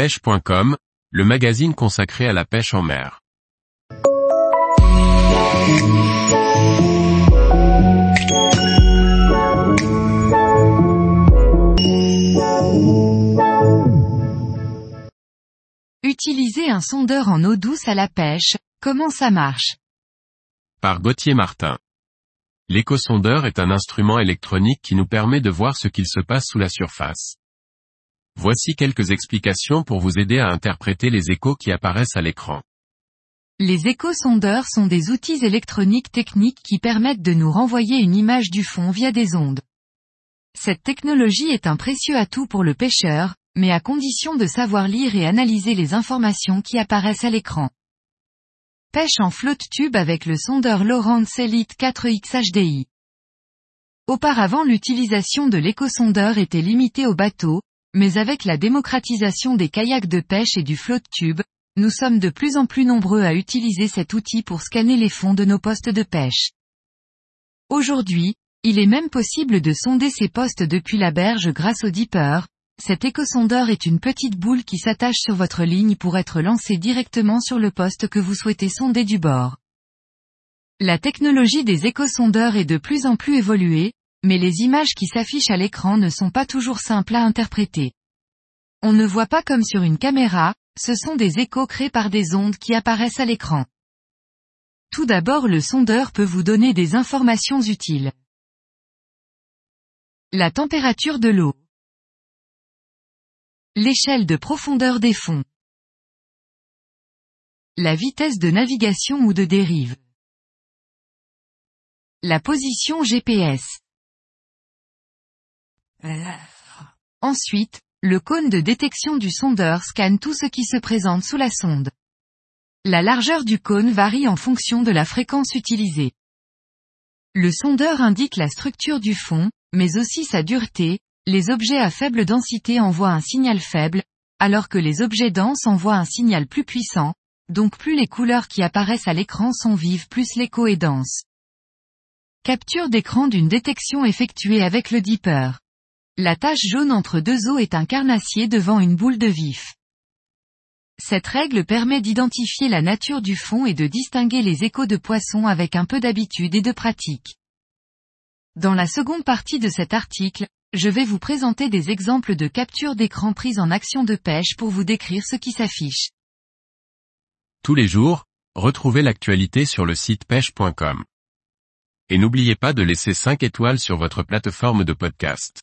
pêche.com, le magazine consacré à la pêche en mer. Utiliser un sondeur en eau douce à la pêche, comment ça marche? Par Gauthier Martin. L'échosondeur est un instrument électronique qui nous permet de voir ce qu'il se passe sous la surface. Voici quelques explications pour vous aider à interpréter les échos qui apparaissent à l'écran. Les échosondeurs sont des outils électroniques techniques qui permettent de nous renvoyer une image du fond via des ondes. Cette technologie est un précieux atout pour le pêcheur, mais à condition de savoir lire et analyser les informations qui apparaissent à l'écran. Pêche en flotte tube avec le sondeur Lowrance Elite 4X HDI. Auparavant l'utilisation de l'échosondeur était limitée aux bateaux, mais avec la démocratisation des kayaks de pêche et du flotte tube, nous sommes de plus en plus nombreux à utiliser cet outil pour scanner les fonds de nos postes de pêche. Aujourd'hui, il est même possible de sonder ces postes depuis la berge grâce au dipper. Cet échosondeur est une petite boule qui s'attache sur votre ligne pour être lancée directement sur le poste que vous souhaitez sonder du bord. La technologie des échosondeurs est de plus en plus évoluée, mais les images qui s'affichent à l'écran ne sont pas toujours simples à interpréter. On ne voit pas comme sur une caméra, ce sont des échos créés par des ondes qui apparaissent à l'écran. Tout d'abord le sondeur peut vous donner des informations utiles. La température de l'eau. L'échelle de profondeur des fonds. La vitesse de navigation ou de dérive. La position GPS. Ensuite, le cône de détection du sondeur scanne tout ce qui se présente sous la sonde. La largeur du cône varie en fonction de la fréquence utilisée. Le sondeur indique la structure du fond, mais aussi sa dureté, les objets à faible densité envoient un signal faible, alors que les objets denses envoient un signal plus puissant, donc plus les couleurs qui apparaissent à l'écran sont vives plus l'écho est dense. Capture d'écran d'une détection effectuée avec le dipper. La tache jaune entre deux eaux est un carnassier devant une boule de vif. Cette règle permet d'identifier la nature du fond et de distinguer les échos de poissons avec un peu d'habitude et de pratique. Dans la seconde partie de cet article, je vais vous présenter des exemples de capture d'écran prises en action de pêche pour vous décrire ce qui s'affiche. Tous les jours, retrouvez l'actualité sur le site pêche.com. Et n'oubliez pas de laisser 5 étoiles sur votre plateforme de podcast.